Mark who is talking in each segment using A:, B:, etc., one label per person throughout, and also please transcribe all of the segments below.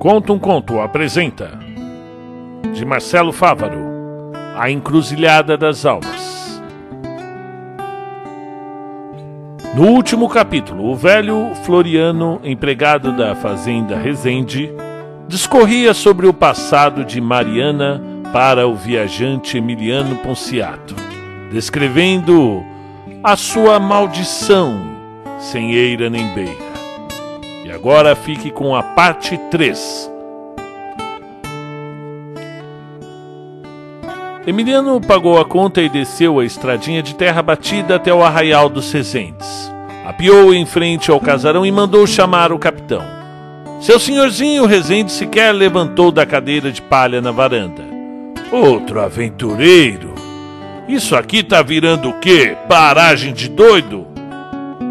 A: Conta um Conto apresenta de Marcelo Fávaro A Encruzilhada das Almas. No último capítulo, o velho Floriano, empregado da fazenda Resende, discorria sobre o passado de Mariana para o viajante Emiliano Ponciato, descrevendo a sua maldição sem eira nem beira. Agora fique com a parte 3. Emiliano pagou a conta e desceu a estradinha de terra batida até o arraial dos Rezentes. Apiou em frente ao casarão e mandou chamar o capitão. Seu senhorzinho Rezende sequer levantou da cadeira de palha na varanda. Outro aventureiro? Isso aqui tá virando o quê? Paragem de doido?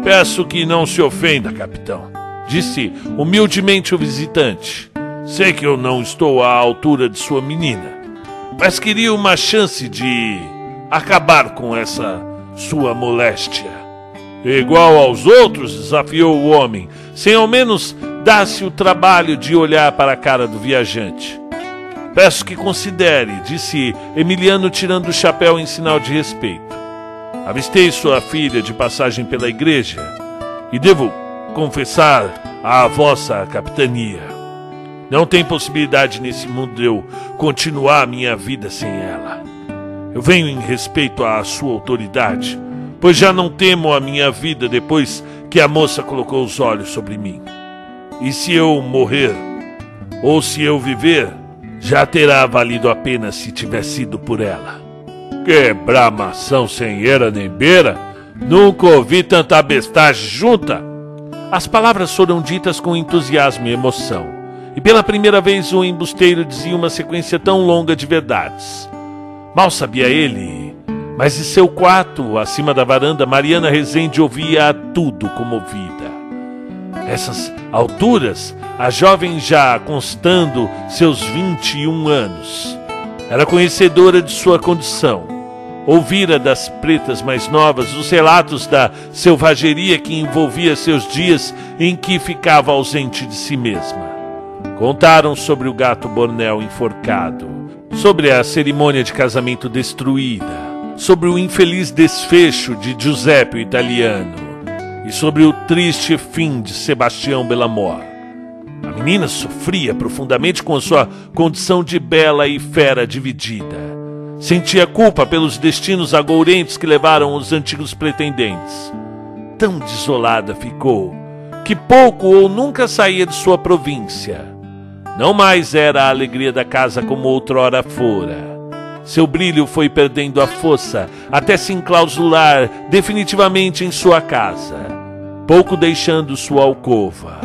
A: Peço que não se ofenda, capitão disse humildemente o visitante. Sei que eu não estou à altura de sua menina, mas queria uma chance de acabar com essa sua moléstia. Igual aos outros, desafiou o homem, sem ao menos dar-se o trabalho de olhar para a cara do viajante. Peço que considere, disse Emiliano, tirando o chapéu em sinal de respeito. Avistei sua filha de passagem pela igreja e devo confessar à vossa capitania. Não tem possibilidade nesse mundo de eu continuar a minha vida sem ela. Eu venho em respeito à sua autoridade, pois já não temo a minha vida depois que a moça colocou os olhos sobre mim. E se eu morrer, ou se eu viver, já terá valido a pena se tiver sido por ela. Que bramação sem era nem beira! Nunca ouvi tanta bestagem junta! As palavras foram ditas com entusiasmo e emoção, e pela primeira vez o embusteiro dizia uma sequência tão longa de verdades. Mal sabia ele, mas de seu quarto, acima da varanda, Mariana Rezende ouvia tudo comovida. Nessas alturas, a jovem já constando seus 21 anos, era conhecedora de sua condição Ouvira das pretas mais novas os relatos da selvageria que envolvia seus dias em que ficava ausente de si mesma. Contaram sobre o gato Bornel enforcado, sobre a cerimônia de casamento destruída, sobre o infeliz desfecho de Giuseppe o italiano e sobre o triste fim de Sebastião Bellamor. A menina sofria profundamente com sua condição de bela e fera dividida Sentia culpa pelos destinos agourentes que levaram os antigos pretendentes. Tão desolada ficou que pouco ou nunca saía de sua província. Não mais era a alegria da casa como outrora fora. Seu brilho foi perdendo a força até se enclausular definitivamente em sua casa, pouco deixando sua alcova,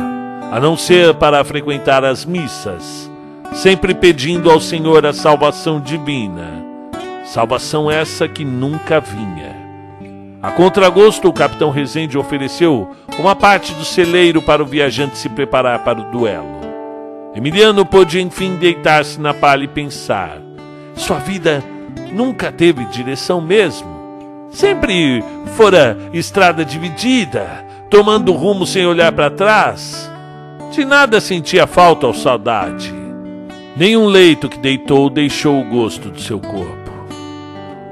A: a não ser para frequentar as missas, sempre pedindo ao Senhor a salvação divina Salvação essa que nunca vinha. A contragosto, o capitão Rezende ofereceu uma parte do celeiro para o viajante se preparar para o duelo. Emiliano pôde enfim deitar-se na palha e pensar. Sua vida nunca teve direção mesmo. Sempre fora estrada dividida, tomando rumo sem olhar para trás. De nada sentia falta ou saudade. Nenhum leito que deitou deixou o gosto do seu corpo.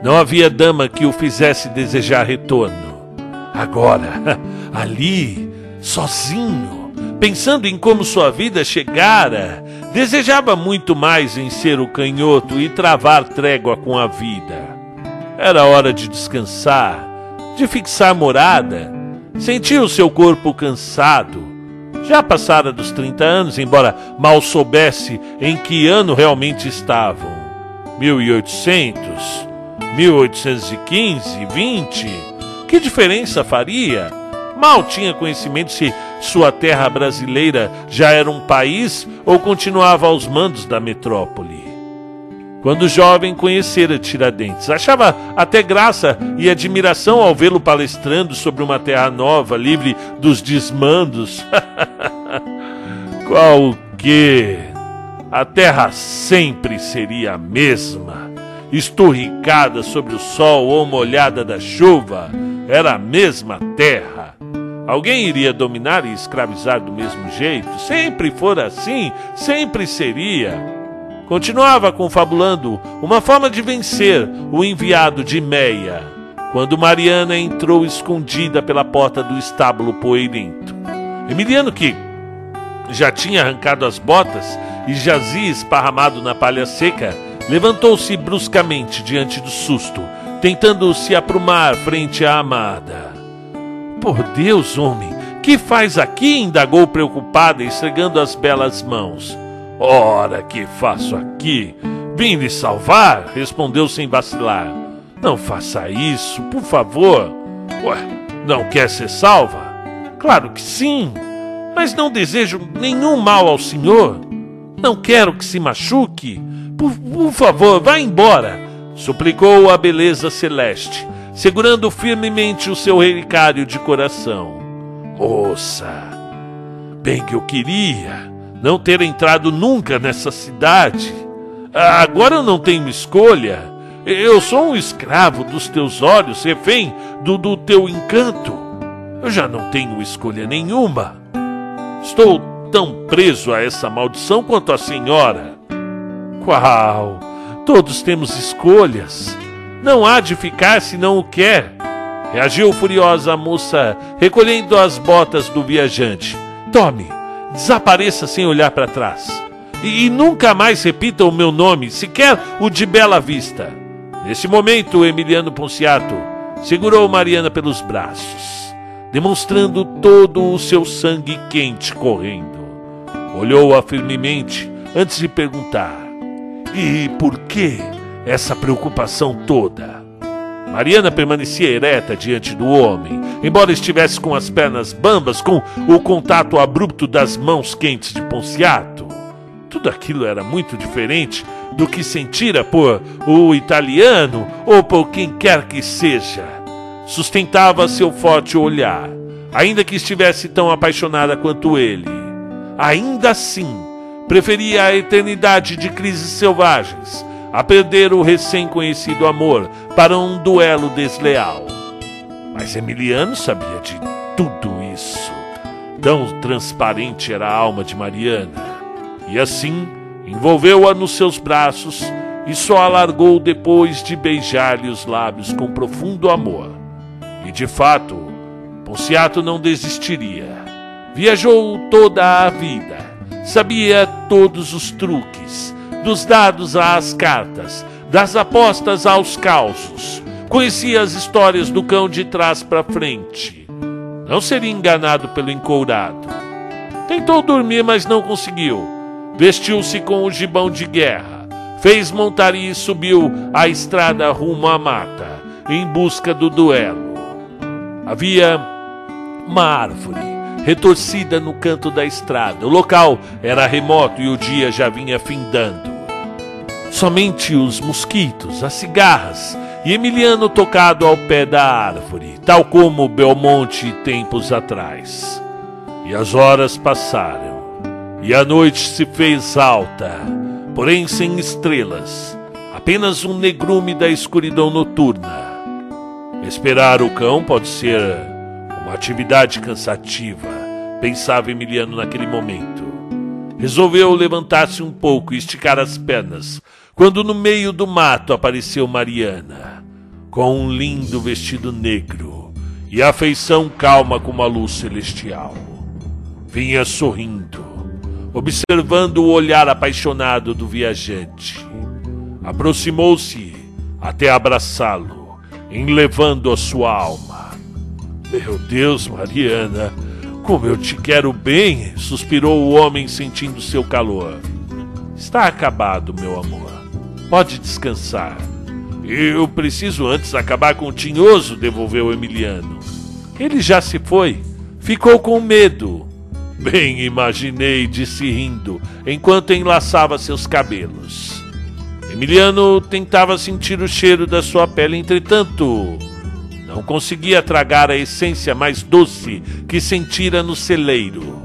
A: Não havia dama que o fizesse desejar retorno. Agora, ali, sozinho, pensando em como sua vida chegara, desejava muito mais em ser o canhoto e travar trégua com a vida. Era hora de descansar, de fixar morada. Sentia o seu corpo cansado. Já passara dos 30 anos, embora mal soubesse em que ano realmente estavam. 1800, 1815, 20, que diferença faria? Mal tinha conhecimento se sua terra brasileira já era um país ou continuava aos mandos da metrópole. Quando jovem conhecera Tiradentes, achava até graça e admiração ao vê-lo palestrando sobre uma terra nova, livre dos desmandos. Qual que? A terra sempre seria a mesma esturricada sobre o sol ou molhada da chuva, era a mesma terra. Alguém iria dominar e escravizar do mesmo jeito? Sempre fora assim, sempre seria. Continuava confabulando uma forma de vencer o enviado de Meia, quando Mariana entrou escondida pela porta do estábulo poeirento. Emiliano, que já tinha arrancado as botas e jazia esparramado na palha seca, levantou-se bruscamente diante do susto, tentando se aprumar frente à amada. Por Deus, homem, que faz aqui? indagou preocupada, esfregando as belas mãos. Ora, que faço aqui? Vim lhe salvar, respondeu sem vacilar. Não faça isso, por favor. Ué, não quer ser salva? Claro que sim, mas não desejo nenhum mal ao senhor. Não quero que se machuque. Por, por favor, vá embora, suplicou a beleza celeste, segurando firmemente o seu relicário de coração. Moça, bem que eu queria não ter entrado nunca nessa cidade. Agora eu não tenho escolha. Eu sou um escravo dos teus olhos, refém do, do teu encanto. Eu já não tenho escolha nenhuma. Estou tão preso a essa maldição quanto a senhora. Qual? Todos temos escolhas. Não há de ficar se não o quer. Reagiu furiosa a moça, recolhendo as botas do viajante. Tome, desapareça sem olhar para trás. E, e, nunca mais repita o meu nome, sequer o de Bela Vista. Nesse momento, Emiliano Ponciato segurou Mariana pelos braços, demonstrando todo o seu sangue quente correndo. Olhou-a firmemente antes de perguntar: E por que essa preocupação toda? Mariana permanecia ereta diante do homem, embora estivesse com as pernas bambas, com o contato abrupto das mãos quentes de Ponciato. Tudo aquilo era muito diferente do que sentira por o italiano ou por quem quer que seja. Sustentava seu forte olhar, ainda que estivesse tão apaixonada quanto ele. Ainda assim, preferia a eternidade de crises selvagens a perder o recém-conhecido amor para um duelo desleal. Mas Emiliano sabia de tudo isso. Tão transparente era a alma de Mariana. E assim, envolveu-a nos seus braços e só a largou depois de beijar-lhe os lábios com profundo amor. E de fato, Ponciato não desistiria. Viajou toda a vida, sabia todos os truques, dos dados às cartas, das apostas aos causos. Conhecia as histórias do cão de trás para frente. Não seria enganado pelo encourado. Tentou dormir, mas não conseguiu. Vestiu-se com o gibão de guerra. Fez montaria e subiu a estrada rumo à mata, em busca do duelo. Havia uma árvore retorcida no canto da estrada. O local era remoto e o dia já vinha findando. Somente os mosquitos, as cigarras e Emiliano tocado ao pé da árvore, tal como Belmonte tempos atrás. E as horas passaram, e a noite se fez alta, porém sem estrelas, apenas um negrume da escuridão noturna. Esperar o cão pode ser uma atividade cansativa, pensava Emiliano naquele momento. Resolveu levantar-se um pouco e esticar as pernas, quando no meio do mato apareceu Mariana, com um lindo vestido negro e a feição calma como a luz celestial. Vinha sorrindo, observando o olhar apaixonado do viajante. Aproximou-se até abraçá-lo, enlevando a sua alma. Meu Deus, Mariana, como eu te quero bem, suspirou o homem sentindo seu calor. Está acabado, meu amor. Pode descansar. Eu preciso antes acabar com o tinhoso, devolveu Emiliano. Ele já se foi. Ficou com medo. Bem imaginei, disse rindo, enquanto enlaçava seus cabelos. Emiliano tentava sentir o cheiro da sua pele, entretanto, não conseguia tragar a essência mais doce que sentira no celeiro.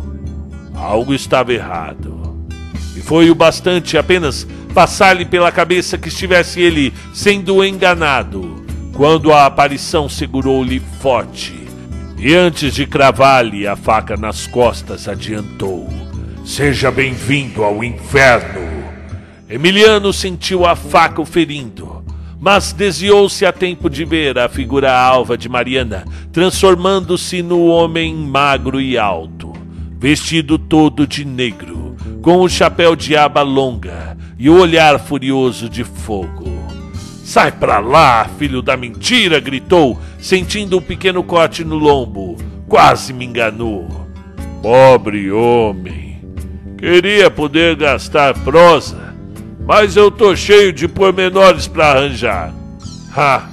A: Algo estava errado. E foi o bastante apenas passar-lhe pela cabeça que estivesse ele sendo enganado, quando a aparição segurou-lhe forte e antes de cravar-lhe a faca nas costas, adiantou: Seja bem-vindo ao inferno. Emiliano sentiu a faca o ferindo, mas desviou-se a tempo de ver a figura alva de Mariana, transformando-se no homem magro e alto, vestido todo de negro, com o chapéu de aba longa e o olhar furioso de fogo. Sai pra lá, filho da mentira! gritou, sentindo um pequeno corte no lombo. Quase me enganou. Pobre homem. Queria poder gastar prosa, mas eu tô cheio de pormenores para arranjar. Ha!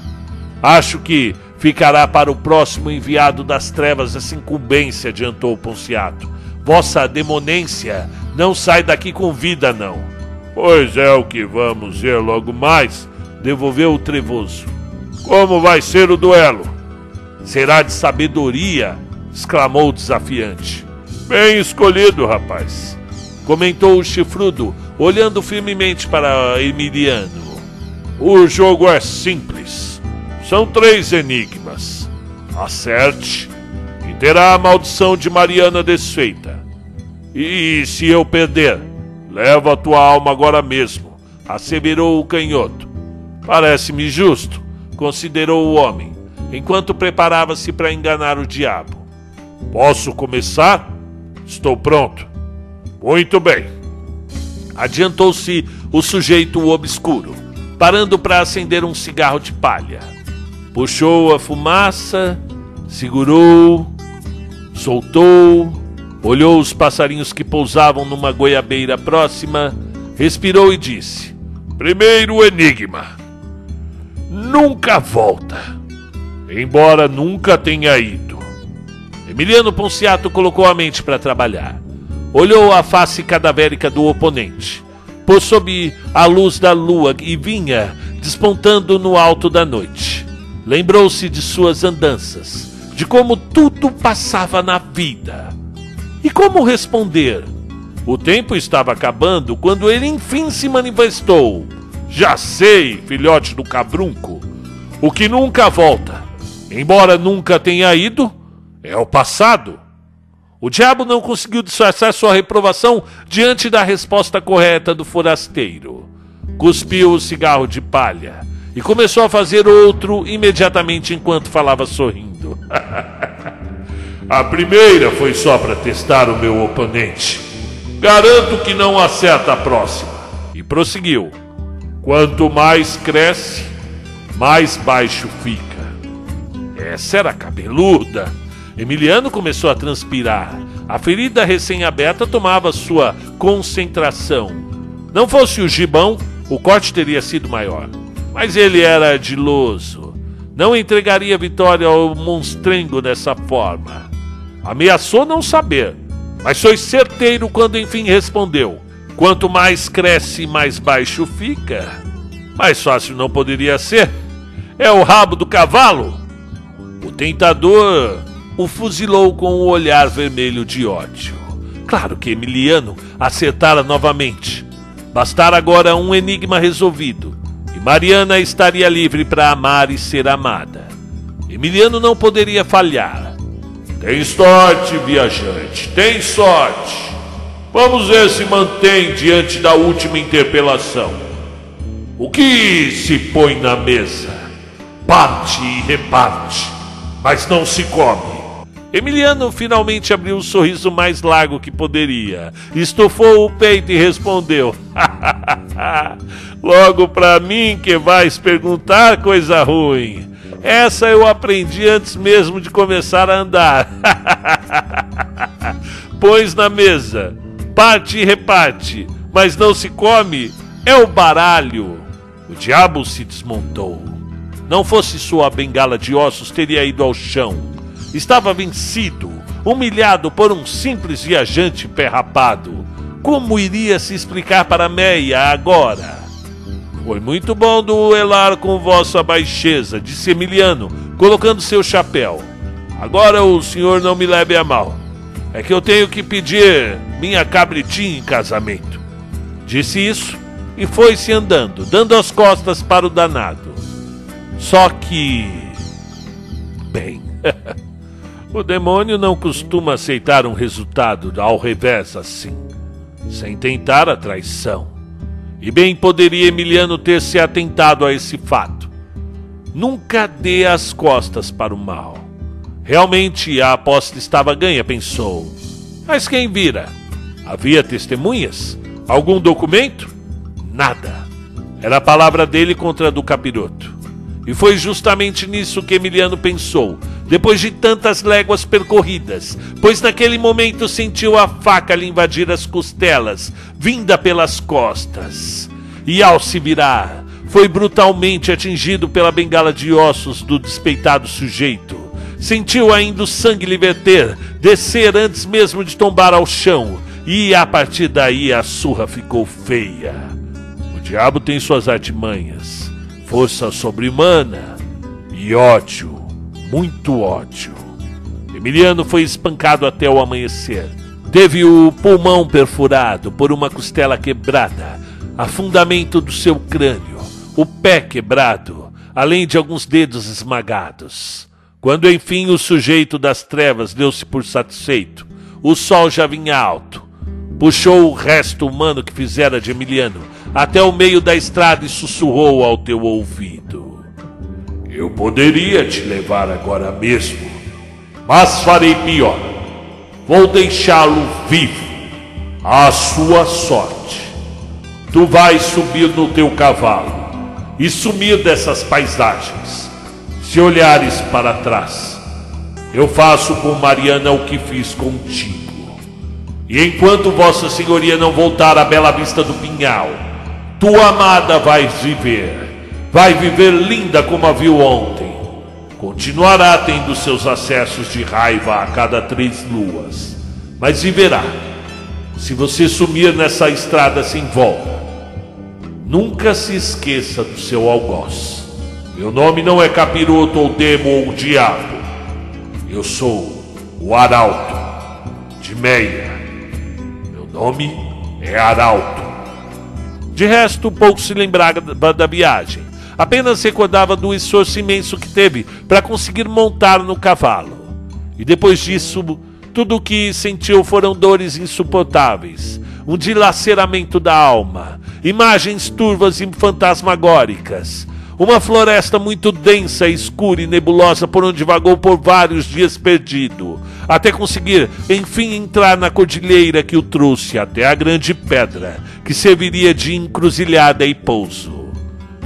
A: Acho que ficará para o próximo enviado das trevas essa incumbência, adiantou Ponciato. Vossa demonência não sai daqui com vida, não. Pois é o que vamos ver logo mais devolveu o trevoso. Como vai ser o duelo? Será de sabedoria, exclamou o desafiante. Bem escolhido, rapaz, comentou o chifrudo, olhando firmemente para Emiliano. O jogo é simples. São três enigmas. Acerte e terá a maldição de Mariana desfeita. E se eu perder, leva a tua alma agora mesmo, asseverou o canhoto. Parece-me justo, considerou o homem, enquanto preparava-se para enganar o diabo. Posso começar? Estou pronto. Muito bem. Adiantou-se o sujeito obscuro, parando para acender um cigarro de palha. Puxou a fumaça, segurou, soltou, olhou os passarinhos que pousavam numa goiabeira próxima, respirou e disse: Primeiro enigma nunca volta. Embora nunca tenha ido. Emiliano Ponciato colocou a mente para trabalhar. Olhou a face cadavérica do oponente. Pôs sob a luz da lua e vinha despontando no alto da noite. Lembrou-se de suas andanças, de como tudo passava na vida. E como responder? O tempo estava acabando quando ele enfim se manifestou já sei, filhote do cabrunco, o que nunca volta, embora nunca tenha ido, é o passado. O diabo não conseguiu disfarçar sua reprovação diante da resposta correta do forasteiro. Cuspiu o cigarro de palha e começou a fazer outro imediatamente enquanto falava sorrindo. a primeira foi só para testar o meu oponente. Garanto que não acerta a próxima. E prosseguiu. Quanto mais cresce, mais baixo fica. Essa era cabeluda. Emiliano começou a transpirar. A ferida recém-aberta tomava sua concentração. Não fosse o gibão, o corte teria sido maior. Mas ele era ardiloso. Não entregaria vitória ao monstrengo dessa forma. Ameaçou não saber, mas foi certeiro quando enfim respondeu. Quanto mais cresce, mais baixo fica. Mais fácil não poderia ser. É o rabo do cavalo. O tentador o fuzilou com o um olhar vermelho de ódio. Claro que Emiliano acertara novamente. Bastara agora um enigma resolvido, e Mariana estaria livre para amar e ser amada. Emiliano não poderia falhar. Tem sorte, viajante, tem sorte. Vamos ver se mantém diante da última interpelação. O que se põe na mesa? Parte e reparte, mas não se come. Emiliano finalmente abriu o sorriso mais largo que poderia, estufou o peito e respondeu: Logo para mim que vais perguntar coisa ruim. Essa eu aprendi antes mesmo de começar a andar. Pões na mesa parte e reparte, mas não se come, é o baralho. O diabo se desmontou. Não fosse sua bengala de ossos, teria ido ao chão. Estava vencido, humilhado por um simples viajante perrapado. Como iria se explicar para Meia agora? Foi muito bom duelar com vossa baixeza, disse Emiliano, colocando seu chapéu. Agora o senhor não me leve a mal. É que eu tenho que pedir minha cabritinha em casamento. Disse isso e foi-se andando, dando as costas para o danado. Só que. Bem. O demônio não costuma aceitar um resultado ao revés assim, sem tentar a traição. E bem poderia Emiliano ter se atentado a esse fato. Nunca dê as costas para o mal. Realmente a aposta estava ganha, pensou. Mas quem vira? Havia testemunhas? Algum documento? Nada. Era a palavra dele contra a do capiroto. E foi justamente nisso que Emiliano pensou, depois de tantas léguas percorridas, pois naquele momento sentiu a faca lhe invadir as costelas, vinda pelas costas. E ao se virar, foi brutalmente atingido pela bengala de ossos do despeitado sujeito. Sentiu ainda o sangue lhe verter, descer antes mesmo de tombar ao chão, e a partir daí a surra ficou feia. O diabo tem suas artimanhas, força sobre-humana e ódio, muito ódio. Emiliano foi espancado até o amanhecer. Teve o pulmão perfurado por uma costela quebrada, afundamento do seu crânio, o pé quebrado, além de alguns dedos esmagados. Quando enfim o sujeito das trevas deu-se por satisfeito, o sol já vinha alto. Puxou o resto humano que fizera de Emiliano até o meio da estrada e sussurrou ao teu ouvido: Eu poderia te levar agora mesmo, mas farei pior. Vou deixá-lo vivo, à sua sorte. Tu vais subir no teu cavalo e sumir dessas paisagens. Se olhares para trás, eu faço com Mariana o que fiz contigo. E enquanto Vossa Senhoria não voltar à bela vista do pinhal, tua amada vai viver, vai viver linda como a viu ontem. Continuará tendo seus acessos de raiva a cada três luas, mas viverá. Se você sumir nessa estrada sem volta, nunca se esqueça do seu algoz. Meu nome não é capiroto ou demo ou diabo. Eu sou o Arauto de Meia nome é Arauto. De resto, pouco se lembrava da viagem. Apenas recordava do esforço imenso que teve para conseguir montar no cavalo. E depois disso, tudo o que sentiu foram dores insuportáveis, um dilaceramento da alma, imagens turvas e fantasmagóricas, uma floresta muito densa, escura e nebulosa por onde vagou por vários dias perdido, até conseguir enfim entrar na cordilheira que o trouxe até a grande pedra, que serviria de encruzilhada e pouso.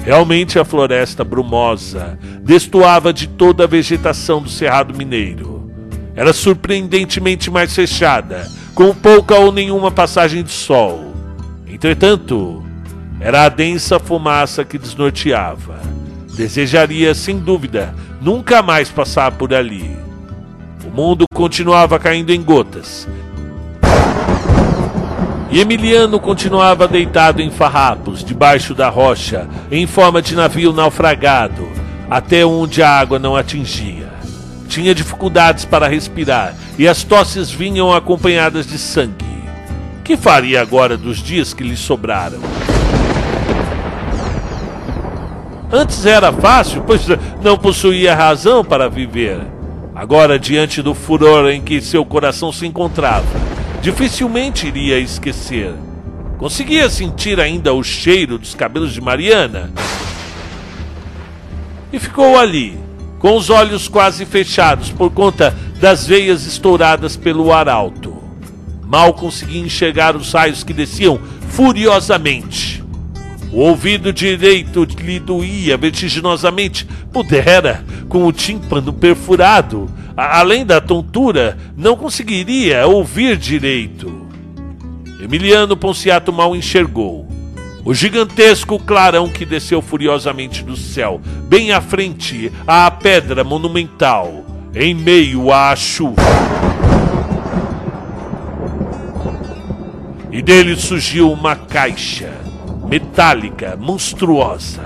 A: Realmente a floresta brumosa destoava de toda a vegetação do Cerrado Mineiro. Era surpreendentemente mais fechada, com pouca ou nenhuma passagem de sol. Entretanto, era a densa fumaça que desnorteava. Desejaria, sem dúvida, nunca mais passar por ali. O mundo continuava caindo em gotas. E Emiliano continuava deitado em farrapos, debaixo da rocha, em forma de navio naufragado, até onde a água não atingia. Tinha dificuldades para respirar e as tosses vinham acompanhadas de sangue. Que faria agora dos dias que lhe sobraram? Antes era fácil, pois não possuía razão para viver. Agora, diante do furor em que seu coração se encontrava, dificilmente iria esquecer. Conseguia sentir ainda o cheiro dos cabelos de Mariana. E ficou ali, com os olhos quase fechados por conta das veias estouradas pelo arauto. Mal conseguia enxergar os raios que desciam furiosamente. O ouvido direito lhe doía vertiginosamente, pudera, com o tímpano perfurado. Além da tontura, não conseguiria ouvir direito. Emiliano Ponciato mal enxergou. O gigantesco clarão que desceu furiosamente do céu, bem à frente à pedra monumental, em meio à chuva. E dele surgiu uma caixa metálica, monstruosa.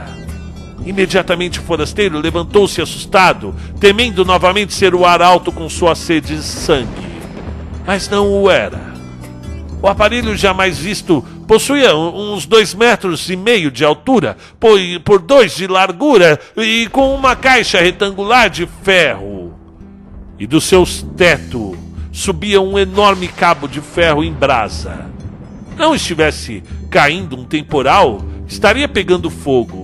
A: Imediatamente o forasteiro levantou-se assustado, temendo novamente ser o arauto com sua sede de sangue. Mas não o era. O aparelho jamais visto possuía uns dois metros e meio de altura, por dois de largura e com uma caixa retangular de ferro. e dos seus tetos subia um enorme cabo de ferro em brasa. Não estivesse caindo um temporal, estaria pegando fogo.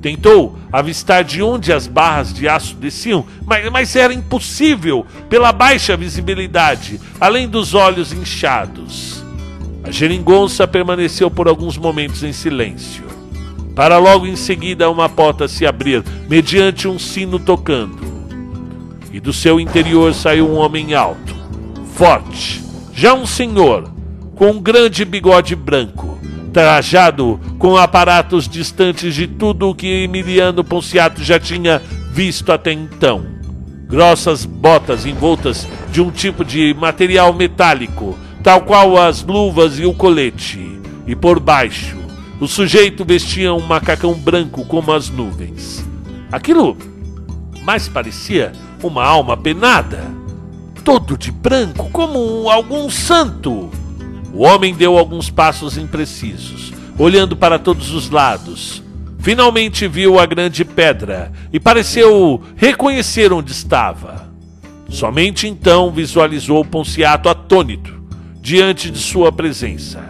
A: Tentou avistar de onde as barras de aço desciam, mas, mas era impossível pela baixa visibilidade, além dos olhos inchados. A geringonça permaneceu por alguns momentos em silêncio, para logo em seguida uma porta se abrir, mediante um sino tocando. E do seu interior saiu um homem alto, forte, já um senhor, com um grande bigode branco, trajado com aparatos distantes de tudo o que Emiliano Ponciato já tinha visto até então. Grossas botas envoltas de um tipo de material metálico, tal qual as luvas e o colete, e por baixo, o sujeito vestia um macacão branco como as nuvens. Aquilo mais parecia uma alma penada, todo de branco, como algum santo. O homem deu alguns passos imprecisos, olhando para todos os lados. Finalmente viu a grande pedra e pareceu reconhecer onde estava. Somente então visualizou Ponciato atônito diante de sua presença.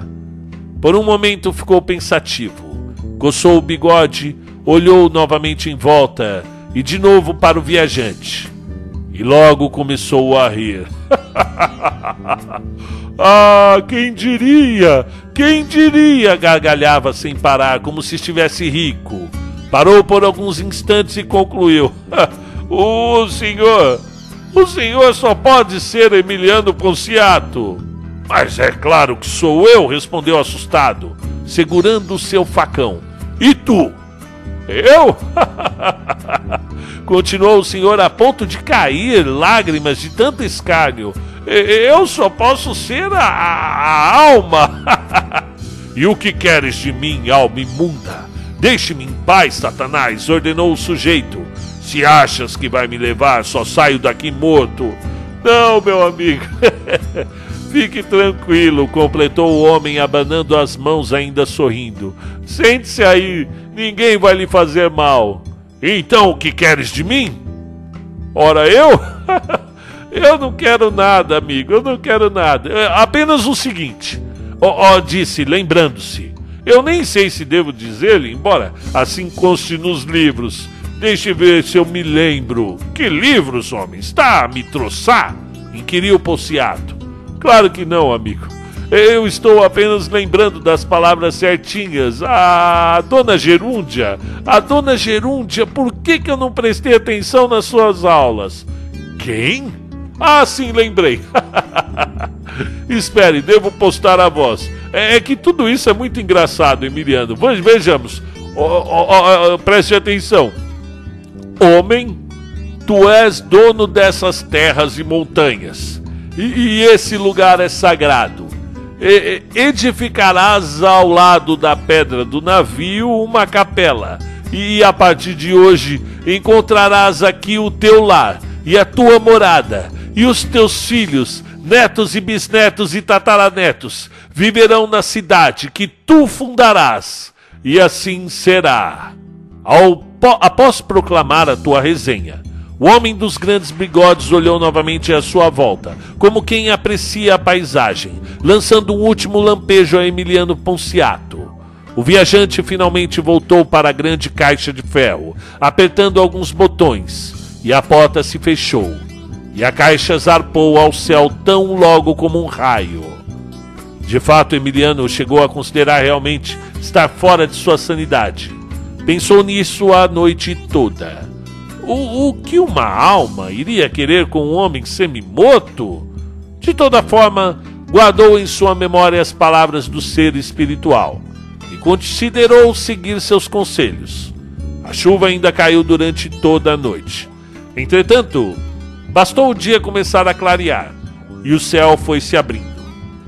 A: Por um momento ficou pensativo, coçou o bigode, olhou novamente em volta e de novo para o viajante. E logo começou a rir. ah, quem diria? Quem diria? gargalhava sem parar, como se estivesse rico. Parou por alguns instantes e concluiu: O senhor, o senhor só pode ser Emiliano Ponciato. Mas é claro que sou eu, respondeu assustado, segurando o seu facão. E tu? Eu? Continuou o senhor a ponto de cair lágrimas de tanto escárnio. Eu só posso ser a, a alma. e o que queres de mim, alma imunda? Deixe-me em paz, Satanás, ordenou o sujeito. Se achas que vai me levar, só saio daqui morto. Não, meu amigo. Fique tranquilo, completou o homem, abanando as mãos, ainda sorrindo. Sente-se aí, ninguém vai lhe fazer mal. Então o que queres de mim? Ora, eu? eu não quero nada, amigo, eu não quero nada. É apenas o seguinte: ó, oh, disse, lembrando-se. Eu nem sei se devo dizer-lhe, embora assim conste nos livros. Deixe ver se eu me lembro. Que livros, homem? Está a me troçar? inquiriu Ponciato. Claro que não, amigo. Eu estou apenas lembrando das palavras certinhas. A dona Gerúndia, a dona Gerúndia, por que, que eu não prestei atenção nas suas aulas? Quem? Ah, sim, lembrei. Espere, devo postar a voz. É, é, que tudo isso é muito engraçado, Emiliano. Vejamos. Oh, oh, oh, preste atenção. Homem, tu és dono dessas terras e montanhas. E, e esse lugar é sagrado edificarás ao lado da pedra do navio uma capela, e a partir de hoje encontrarás aqui o teu lar e a tua morada, e os teus filhos, netos e bisnetos e tataranetos viverão na cidade que tu fundarás, e assim será. Ao, após proclamar a tua resenha, o homem dos grandes bigodes olhou novamente à sua volta, como quem aprecia a paisagem, lançando um último lampejo a Emiliano Ponciato. O viajante finalmente voltou para a grande caixa de ferro, apertando alguns botões, e a porta se fechou, e a caixa zarpou ao céu tão logo como um raio. De fato, Emiliano chegou a considerar realmente estar fora de sua sanidade. Pensou nisso a noite toda o, o que uma alma iria querer com um homem semi-morto? De toda forma, guardou em sua memória as palavras do ser espiritual e considerou seguir seus conselhos. A chuva ainda caiu durante toda a noite. Entretanto, bastou o dia começar a clarear e o céu foi se abrindo.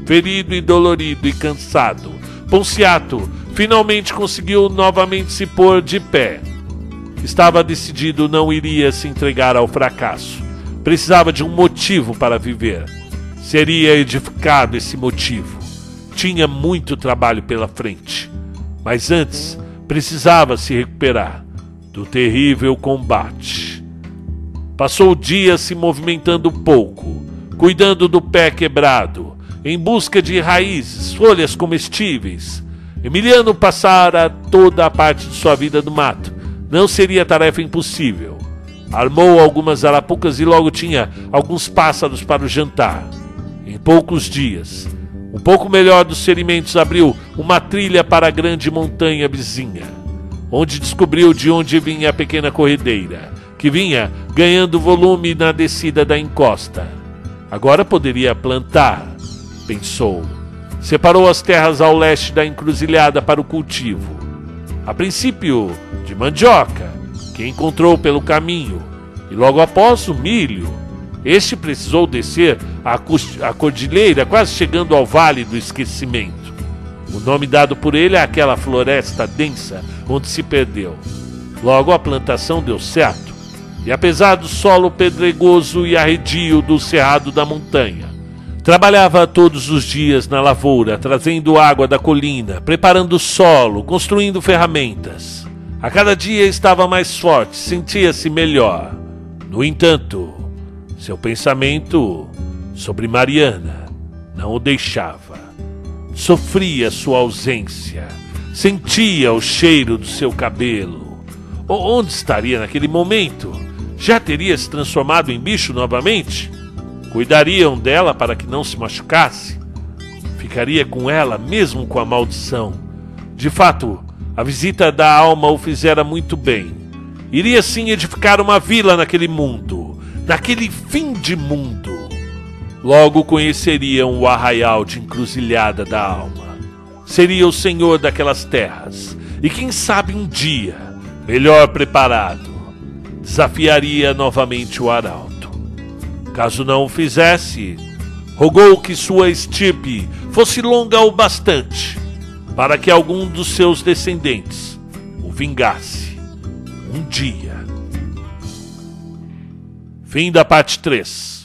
A: Ferido e dolorido e cansado, Ponciato finalmente conseguiu novamente se pôr de pé Estava decidido não iria se entregar ao fracasso. Precisava de um motivo para viver. Seria edificado esse motivo. Tinha muito trabalho pela frente. Mas antes, precisava se recuperar do terrível combate. Passou o dia se movimentando pouco, cuidando do pé quebrado, em busca de raízes, folhas comestíveis. Emiliano passara toda a parte de sua vida no mato. Não seria tarefa impossível. Armou algumas arapucas e logo tinha alguns pássaros para o jantar. Em poucos dias, um pouco melhor dos ferimentos abriu uma trilha para a grande montanha vizinha, onde descobriu de onde vinha a pequena corredeira que vinha ganhando volume na descida da encosta. Agora poderia plantar, pensou. Separou as terras ao leste da encruzilhada para o cultivo. A princípio, de mandioca, que encontrou pelo caminho, e logo após o milho. Este precisou descer a, cordilheira, quase chegando ao Vale do Esquecimento. O nome dado por ele é aquela floresta densa onde se perdeu. Logo a plantação deu certo e apesar do solo pedregoso e arredio do cerrado da montanha, trabalhava todos os dias na lavoura, trazendo água da colina, preparando solo, construindo ferramentas. A cada dia estava mais forte, sentia-se melhor. No entanto, seu pensamento sobre Mariana não o deixava. Sofria sua ausência, sentia o cheiro do seu cabelo. Onde estaria naquele momento? já teria se transformado em bicho novamente? Cuidariam dela para que não se machucasse? Ficaria com ela mesmo com a maldição. De fato, a visita da alma o fizera muito bem. Iria sim edificar uma vila naquele mundo, naquele fim de mundo. Logo conheceriam o arraial de encruzilhada da alma. Seria o senhor daquelas terras, e quem sabe um dia, melhor preparado, desafiaria novamente o arauto. Caso não o fizesse, rogou que sua estirpe fosse longa o bastante para que algum dos seus descendentes o vingasse um dia. Fim da parte 3.